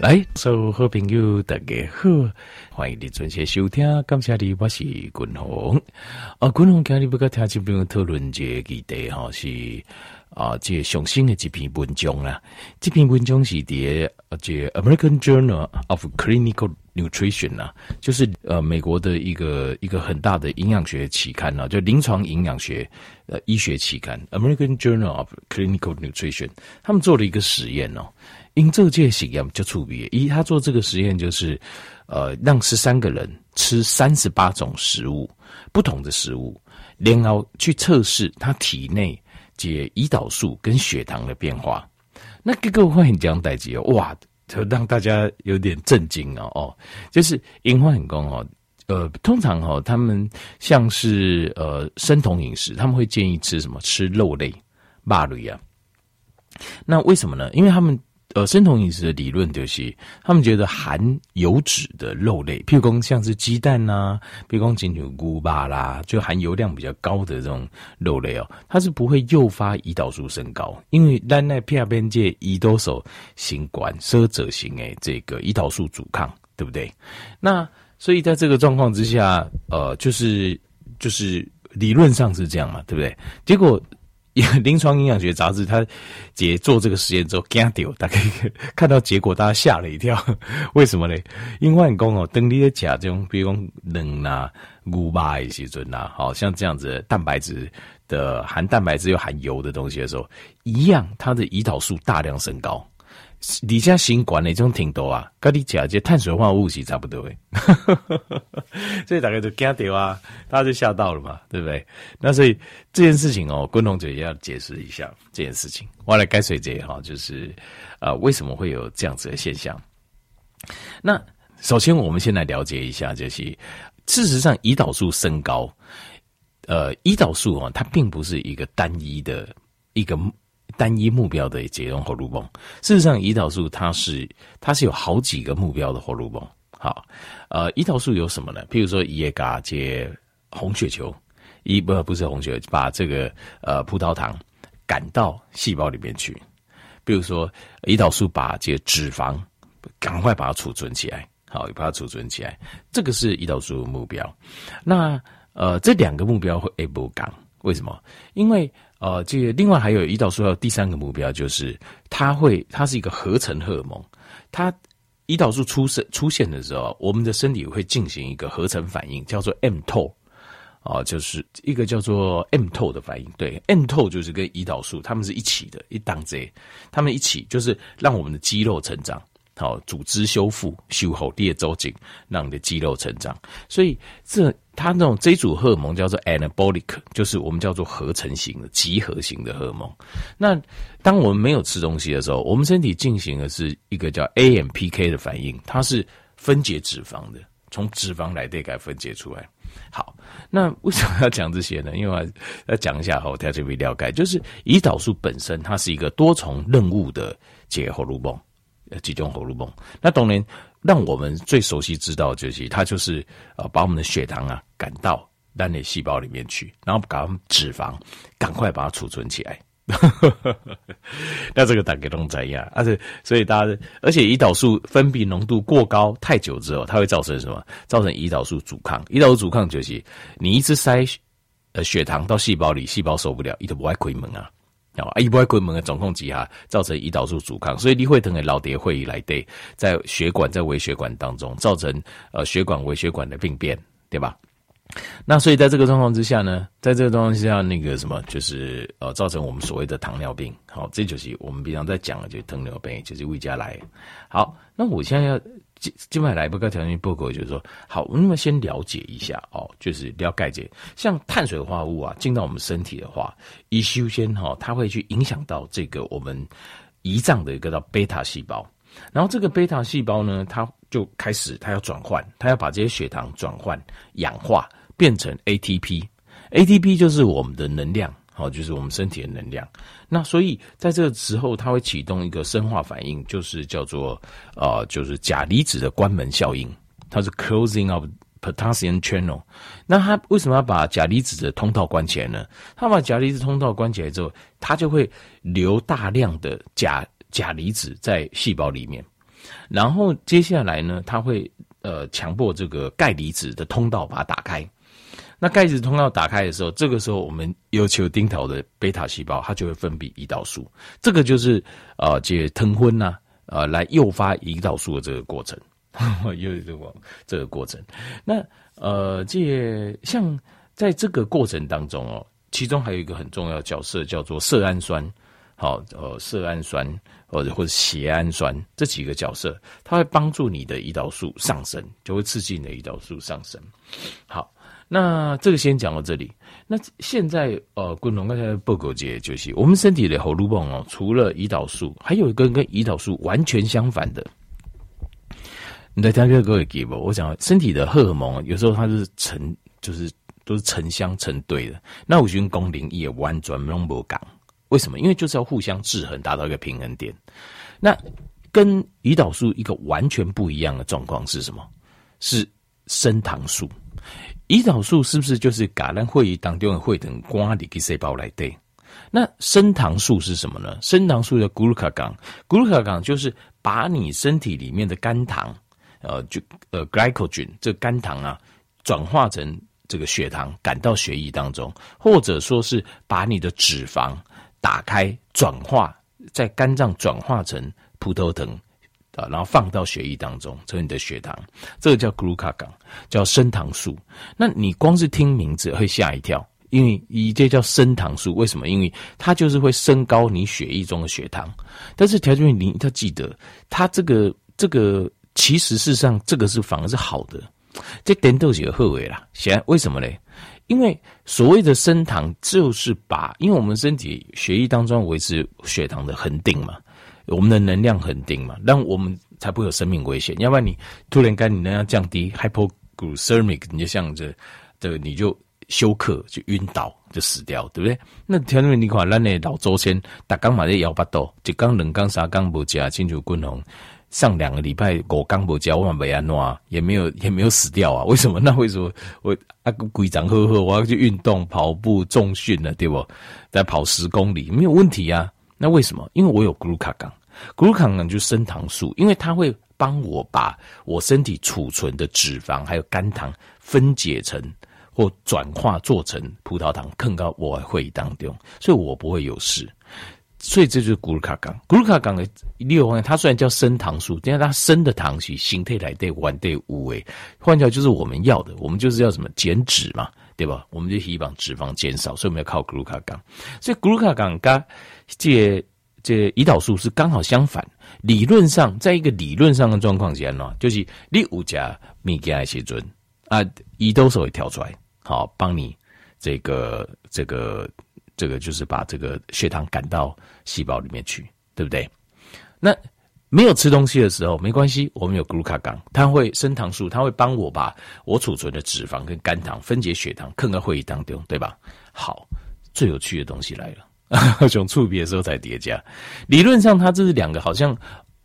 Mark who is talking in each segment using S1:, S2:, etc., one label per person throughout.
S1: 来，所有好朋友大家好，欢迎你准时收听。感谢你，我是君鸿。啊，君鸿今日不跟听众朋友讨论这个议题哈，是啊，这上新的一篇文章啦。这篇文章是伫啊，这 American Journal of Clinical Nutrition 啊，就是呃，美国的一个一个很大的营养学期刊啊，就临床营养学呃医学期刊 American Journal of Clinical Nutrition，他们做了一个实验哦。因这届实验就出别，一他做这个实验就是，呃，让十三个人吃三十八种食物，不同的食物，然后去测试他体内解胰岛素跟血糖的变化。那这个会很讲代志哦，哇，就让大家有点震惊哦哦，就是因为很讲哦，呃，通常哈、哦，他们像是呃生酮饮食，他们会建议吃什么？吃肉类、肉类啊。那为什么呢？因为他们。呃，生酮饮食的理论就是，他们觉得含油脂的肉类，譬如说像是鸡蛋呐、啊，比如说金牛菇吧啦，就含油量比较高的这种肉类哦，它是不会诱发胰岛素升高，因为咱那片边界胰岛素新冠奢者型诶，这个胰岛素阻抗，对不对？那所以在这个状况之下，呃，就是就是理论上是这样嘛，对不对？结果。临床营养学杂志，他姐做这个实验之后，惊掉，大概 看到结果，大家吓了一跳。为什么呢？因为讲哦，当你的甲种，比如讲冷啊、牛排一些准啊，好像这样子蛋白质的含蛋白质又含油的东西的时候，一样，它的胰岛素大量升高。底下新管的种挺多啊，跟你讲这碳水化合物是差不多的，所以大概就惊掉啊，大家就吓到了嘛，对不对？那所以这件事情哦，观众姐也要解释一下这件事情。我来解释这哈，就是呃，为什么会有这样子的现象？那首先我们先来了解一下，就是事实上胰岛素升高，呃，胰岛素啊，它并不是一个单一的一个。单一目标的解用荷尔蒙，事实上，胰岛素它是它是有好几个目标的荷尔蒙。好，呃，胰岛素有什么呢？譬如说，也嘎接红血球，一不不是红血球，把这个呃葡萄糖赶到细胞里面去。比如说，胰岛素把这脂肪赶快把它储存起来，好，把它储存起来，这个是胰岛素目标。那呃，这两个目标会不赶，为什么？因为呃，这个另外还有胰岛素，还有第三个目标就是它会，它是一个合成荷尔蒙。它胰岛素出生出现的时候，我们的身体会进行一个合成反应，叫做 MTO 啊，就是一个叫做 M t o 的反应。对，M t o 就是跟胰岛素，它们是一起的，一档子，它们一起就是让我们的肌肉成长。好，组织修复、修好列周颈，让你的肌肉成长。所以这它那种这组荷尔蒙叫做 anabolic，就是我们叫做合成型的、集合型的荷尔蒙。那当我们没有吃东西的时候，我们身体进行的是一个叫 AMPK 的反应，它是分解脂肪的，从脂肪来对改分解出来。好，那为什么要讲这些呢？因为要讲一下后，大家就会了解，就是胰岛素本身它是一个多重任务的结合荷尔蒙。几种荷尔蒙，那当然让我们最熟悉知道就是它就是呃把我们的血糖啊赶到单的细胞里面去，然后把脂肪赶快把它储存起来。那这个大概都怎样？而且所以大家而且胰岛素分泌浓度过高太久之后，它会造成什么？造成胰岛素阻抗。胰岛素阻抗就是你一直塞呃血糖到细胞里，细胞受不了，它就不爱开门啊。啊，一波规门的总控机哈，造成胰岛素阻抗，所以你会疼的老爹会议来对，在血管在微血管当中造成呃血管微血管的病变，对吧？那所以在这个状况之下呢，在这个状况之下，那个什么就是呃造成我们所谓的糖尿病，好，这就是我们平常在讲的，就是糖尿病，就是胃家来。好，那我现在要。今今晚来不个条件报告，就是说，好，我们先了解一下哦，就是了解解，像碳水化合物啊，进到我们身体的话，一修先哈，它会去影响到这个我们胰脏的一个叫贝塔细胞，然后这个贝塔细胞呢，它就开始它要转换，它要把这些血糖转换氧化变成 ATP，ATP 就是我们的能量。哦，就是我们身体的能量。那所以在这个时候，它会启动一个生化反应，就是叫做呃，就是钾离子的关门效应。它是 closing of potassium channel。那它为什么要把钾离子的通道关起来呢？它把钾离子通道关起来之后，它就会留大量的钾钾离子在细胞里面。然后接下来呢，它会呃强迫这个钙离子的通道把它打开。那钙离子通道打开的时候，这个时候我们要求丁头的贝塔细胞，它就会分泌胰岛素。这个就是呃这腾昏呐，呃来诱发胰岛素的这个过程，又有这个这个过程。那呃这像在这个过程当中哦，其中还有一个很重要的角色叫做色氨酸。好，呃，色氨酸或者或者血氨酸这几个角色，它会帮助你的胰岛素上升，就会刺激你的胰岛素上升。好，那这个先讲到这里。那现在呃，滚龙刚才报告节就是我们身体的荷尔蒙哦，除了胰岛素，还有一个跟胰岛素完全相反的。你在听这个各位给我，我讲身体的荷尔蒙有时候它是成，就是都是成双成对的。那我觉得功能也完全拢无共。为什么？因为就是要互相制衡，达到一个平衡点。那跟胰岛素一个完全不一样的状况是什么？是升糖素。胰岛素是不是就是橄榄会议当中会等瓜里给细胞来对？那升糖素是什么呢？升糖素的 glucagon，glucagon 就是把你身体里面的肝糖，呃，就呃 glycogen 这肝糖啊，转化成这个血糖赶到血液当中，或者说是把你的脂肪。打开转化，在肝脏转化成葡萄糖啊，然后放到血液当中，成为你的血糖，这个叫 glucagon，叫升糖素。那你光是听名字会吓一跳，因为一这叫升糖素，为什么？因为它就是会升高你血液中的血糖。但是条件你你要记得，它这个这个其实事实上这个是反而是好的，这点都是有后尾啦。显为什么呢？因为所谓的升糖，就是把，因为我们身体血液当中维持血糖的恒定嘛，我们的能量恒定嘛，让我们才不会有生命危险。要不然你突然间你能量降低，hypoglycemic，你就像这这你就休克就晕倒就死掉，对不对？那条件你看，咱的老祖先，大刚嘛在摇八斗，一缸两缸三缸不加，清楚滚红。上两个礼拜我刚不加，我没安诺，也没有也没有死掉啊？为什么？那为什么我啊个鬼长呵呵，我要去运动跑步重训了，对不？再跑十公里没有问题啊？那为什么？因为我有 glucagon，glucagon 就是升糖素，因为它会帮我把我身体储存的脂肪还有肝糖分解成或转化做成葡萄糖，更高我会当中，所以我不会有事。所以这就是古鲁卡港，古鲁卡港的六方面，它虽然叫升糖素，但是它升的糖是形态来对完对无诶，换句话就是我们要的，我们就是要什么减脂嘛，对吧？我们就希望脂肪减少，所以我们要靠古鲁卡港。所以古鲁卡港跟这这胰岛素是刚好相反。理论上，在一个理论上的状况下呢，就是你有加米加一些准啊，胰岛素会跳出来，好帮你这个这个。这个就是把这个血糖赶到细胞里面去，对不对？那没有吃东西的时候没关系，我们有 glucagon，它会升糖素，它会帮我把我储存的脂肪跟肝糖分解血糖，刻在会议当中，对吧？好，最有趣的东西来了，这种触别的时候才叠加。理论上，它这是两个好像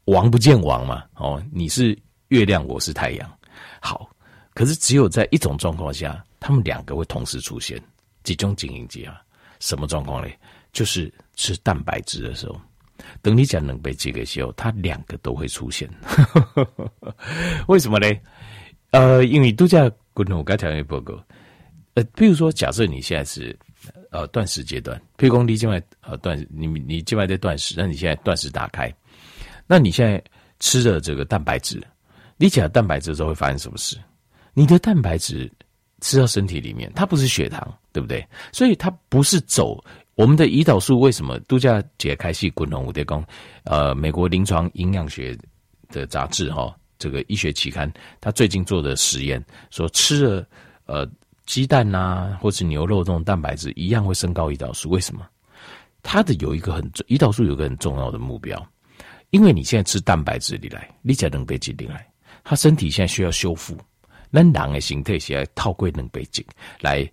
S1: 王不见王嘛，哦，你是月亮，我是太阳。好，可是只有在一种状况下，他们两个会同时出现，集中经营机啊。什么状况嘞？就是吃蛋白质的时候，等你讲能被这个时候，它两个都会出现。为什么呢？呃，因为度假滚筒该条件报告。呃，比如说，假设你现在是呃断食阶段，譬如说你今晚呃断，你你今晚在断食，那你现在断食打开，那你现在吃的这个蛋白质，你讲蛋白质的时候会发生什么事？你的蛋白质吃到身体里面，它不是血糖。对不对？所以它不是走我们的胰岛素。为什么度假解开系滚龙？我得讲，呃，美国临床营养学的杂志哈，这个医学期刊，他最近做的实验说，吃了呃鸡蛋呐、啊，或是牛肉这种蛋白质，一样会升高胰岛素。为什么？它的有一个很，胰岛素有一个很重要的目标，因为你现在吃蛋白质里来，你才能被进来，他身体现在需要修复，那人的形态是要透过能被进来。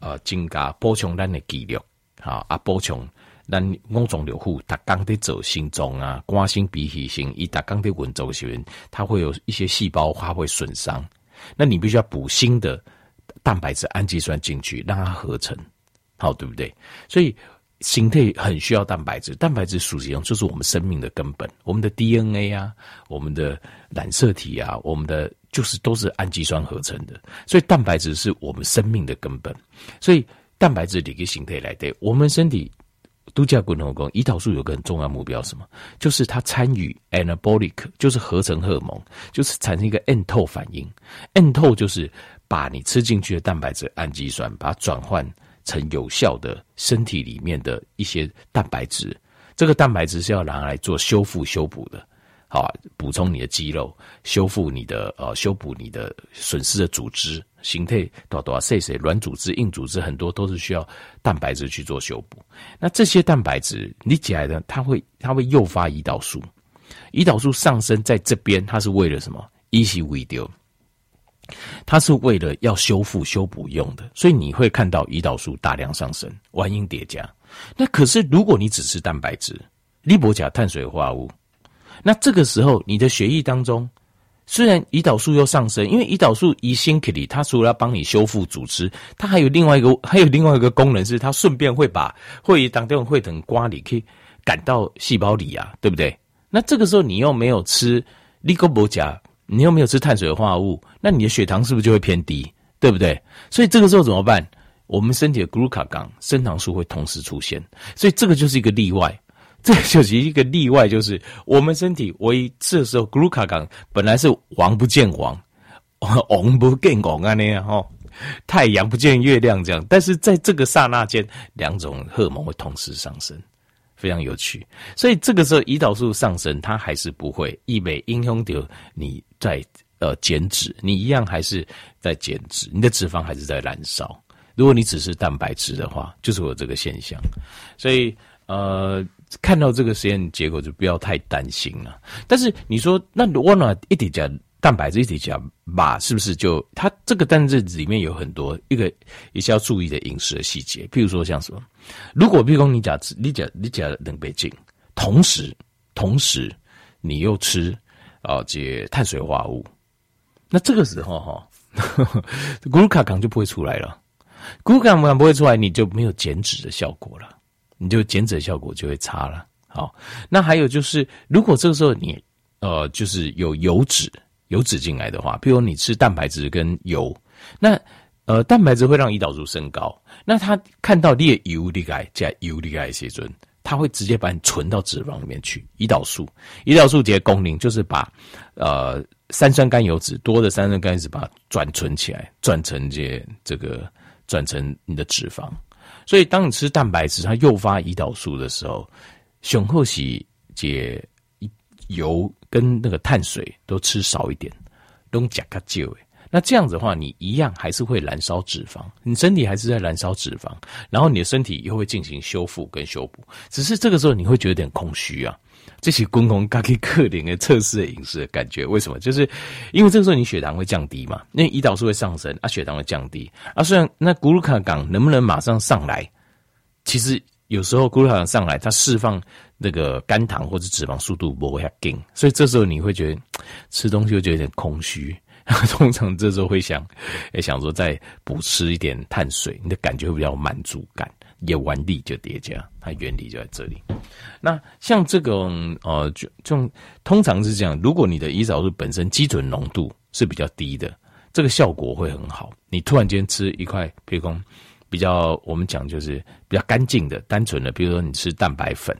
S1: 呃，增加补充咱的肌肉，好啊，补充咱五脏六腑，他刚在走心脏啊，肝心脾肺肾，一打刚在运作时，它会有一些细胞它会损伤，那你必须要补新的蛋白质氨基酸进去，让它合成，好，对不对？所以形态很需要蛋白质，蛋白质属实上就是我们生命的根本，我们的 DNA 啊，我们的染色体啊，我们的就是都是氨基酸合成的，所以蛋白质是我们生命的根本。所以蛋白质的一个形态来的，我们身体度假滚动工，胰岛素有个很重要目标，什么？就是它参与 anabolic，就是合成荷尔蒙，就是产生一个 mTOR 反应。mTOR 就是把你吃进去的蛋白质氨基酸，把它转换。成有效的身体里面的一些蛋白质，这个蛋白质是要拿来做修复、修补的，啊，补充你的肌肉，修复你的呃，修补你的损失的组织形态，多多细细软组织、硬组织很多都是需要蛋白质去做修补。那这些蛋白质你起来的，它会它会诱发胰岛素，胰岛素上升在这边，它是为了什么？一是为掉。它是为了要修复、修补用的，所以你会看到胰岛素大量上升，原因叠加。那可是如果你只吃蛋白质、利伯甲碳水化合物，那这个时候你的血液当中虽然胰岛素又上升，因为胰岛素一星克里，它除了要帮你修复组织，它还有另外一个 还有另外一个功能是，它顺便会把会当中会等瓜里可以赶到细胞里啊，对不对？那这个时候你又没有吃利伯甲。你又没有吃碳水化合物，那你的血糖是不是就会偏低？对不对？所以这个时候怎么办？我们身体的 glucagon 升糖素会同时出现，所以这个就是一个例外。这就是一个例外，就是我们身体我一这时候 glucagon 本来是王不见王，王不见王啊那样哈，太阳不见月亮这样，但是在这个刹那间，两种荷尔蒙会同时上升。非常有趣，所以这个时候胰岛素上升，它还是不会意味影响到你在呃减脂，你一样还是在减脂，你的脂肪还是在燃烧。如果你只是蛋白质的话，就是有这个现象。所以呃，看到这个实验结果就不要太担心了。但是你说，那我呢一点讲。蛋白质一体讲吧，是不是就它这个蛋白质里面有很多一个一些要注意的饮食的细节？譬如说像什么，如果譬如说你讲你讲你讲冷杯精，同时同时你又吃啊这碳水化合物，那这个时候哈，glucagon 就不会出来了，glucagon 不会出来，你就没有减脂的效果了，你就减脂效果就会差了。好，那还有就是，如果这个时候你呃就是有油脂。油脂进来的话，譬如你吃蛋白质跟油，那呃蛋白质会让胰岛素升高，那它看到你的油离开加油离开时阵，他会直接把你存到脂肪里面去。胰岛素，胰岛素这个功能就是把呃三酸甘油脂多的三酸甘油脂把它转存起来，转成这这个转成你的脂肪。所以当你吃蛋白质，它诱发胰岛素的时候，雄厚喜解。油跟那个碳水都吃少一点，都加较少诶。那这样子的话，你一样还是会燃烧脂肪，你身体还是在燃烧脂肪，然后你的身体又会进行修复跟修补。只是这个时候你会觉得有点空虚啊，这是共咖喱克林的测试的饮食的感觉。为什么？就是因为这个时候你血糖会降低嘛，那胰岛素会上升啊，血糖会降低啊。虽然那咕噜卡港能不能马上上来，其实。有时候咕噜卡港上来，它释放那个肝糖或者脂肪速度不会很紧，所以这时候你会觉得吃东西会觉得有点空虚。通常这时候会想，也想说再补吃一点碳水，你的感觉会比较满足感，也完力就叠加，它原理就在这里。那像这种呃，就这种通常是这样，如果你的胰岛素本身基准浓度是比较低的，这个效果会很好。你突然间吃一块，比如说。比较我们讲就是比较干净的、单纯的，比如说你吃蛋白粉，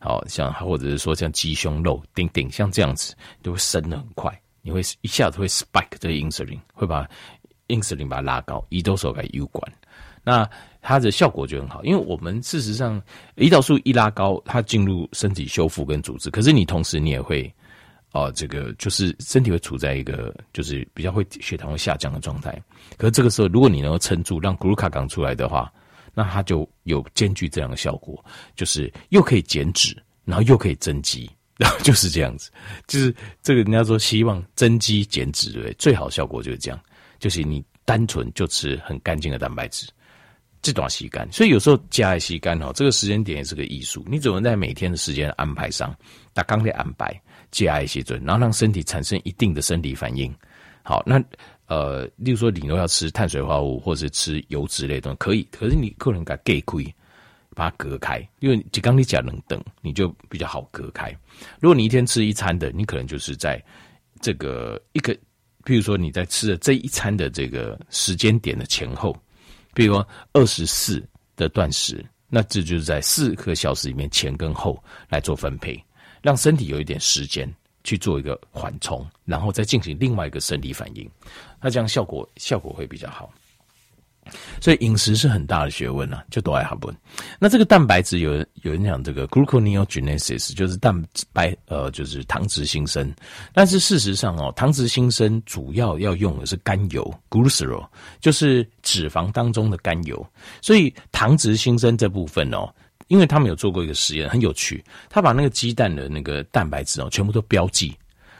S1: 好像或者是说像鸡胸肉、丁丁，像这样子都会升得很快，你会一下子会 spike 这个 insulin，会把 insulin 把它拉高，胰岛素给诱管，那它的效果就很好，因为我们事实上胰岛素一拉高，它进入身体修复跟组织，可是你同时你也会。哦，这个就是身体会处在一个就是比较会血糖会下降的状态。可是这个时候，如果你能够撑住，让 glucagon 出来的话，那它就有兼具这样的效果，就是又可以减脂，然后又可以增肌，然后就是这样子。就是这个人家说希望增肌减脂，对？最好效果就是这样，就是你单纯就吃很干净的蛋白质，这段吸干。所以有时候加一吸干哦，这个时间点也是个艺术。你怎么在每天的时间安排上，打纲的安排。加一些准，然后让身体产生一定的生理反应。好，那呃，例如说你都要吃碳水化合物或者是吃油脂类的东西可以，可是你可能给给亏，把它隔开，因为就刚你讲冷等，你就比较好隔开。如果你一天吃一餐的，你可能就是在这个一个，比如说你在吃的这一餐的这个时间点的前后，比如说二十四的断食，那这就是在四个小时里面前跟后来做分配，让身体有一点时间去做一个缓冲，然后再进行另外一个生理反应，那这样效果效果会比较好。所以饮食是很大的学问啊，就都爱哈不。那这个蛋白质有人有人讲这个 gluconeogenesis 就是蛋白呃就是糖脂新生，但是事实上哦，糖脂新生主要要用的是甘油 （glucero），就是脂肪当中的甘油。所以糖脂新生这部分哦，因为他们有做过一个实验，很有趣，他把那个鸡蛋的那个蛋白质哦全部都标记，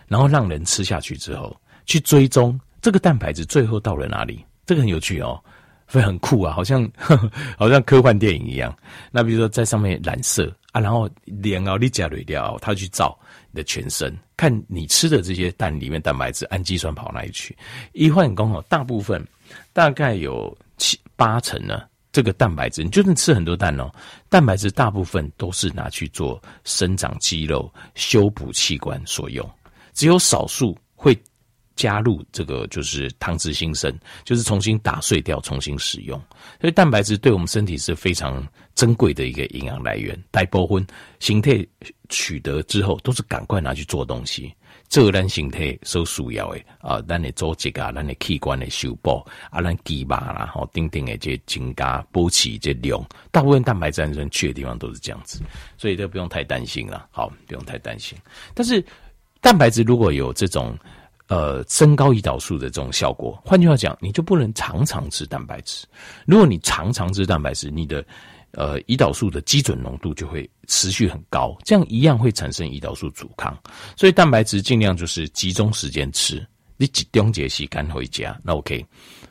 S1: 然后让人吃下去之后去追踪这个蛋白质最后到了哪里，这个很有趣哦。会很酷啊，好像呵呵好像科幻电影一样。那比如说在上面染色啊，然后连奥利加铝料，它去照你的全身，看你吃的这些蛋里面蛋白质氨基酸跑哪里去。一换工哦，大部分大概有七八成呢，这个蛋白质你就算吃很多蛋哦，蛋白质大部分都是拿去做生长肌肉、修补器官所用，只有少数会。加入这个就是糖质新生，就是重新打碎掉，重新使用。所以蛋白质对我们身体是非常珍贵的一个营养来源。大部分形态取得之后，都是赶快拿去做东西。这个咱形态所需要的啊，咱的组织啊，咱的器官的修补啊，咱肌肉啦，吼，等等的这增加补齐这量，大部分蛋白质能去的地方都是这样子，所以都不用太担心了。好，不用太担心。但是蛋白质如果有这种。呃，升高胰岛素的这种效果，换句话讲，你就不能常常吃蛋白质。如果你常常吃蛋白质，你的呃胰岛素的基准浓度就会持续很高，这样一样会产生胰岛素阻抗。所以蛋白质尽量就是集中时间吃，你集中节洗干回家，那 OK。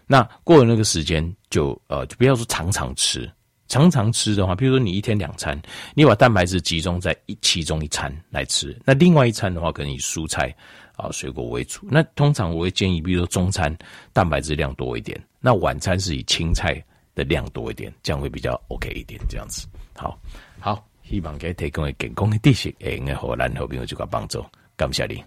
S1: 那过了那个时间就呃就不要说常常吃，常常吃的话，比如说你一天两餐，你把蛋白质集中在一其中一餐来吃，那另外一餐的话，可能以蔬菜。啊，水果为主。那通常我会建议，比如说中餐蛋白质量多一点，那晚餐是以青菜的量多一点，这样会比较 OK 一点。这样子，好，好，希望给提供的健康的知识，会用的，让咱好朋友这个帮助。感谢你。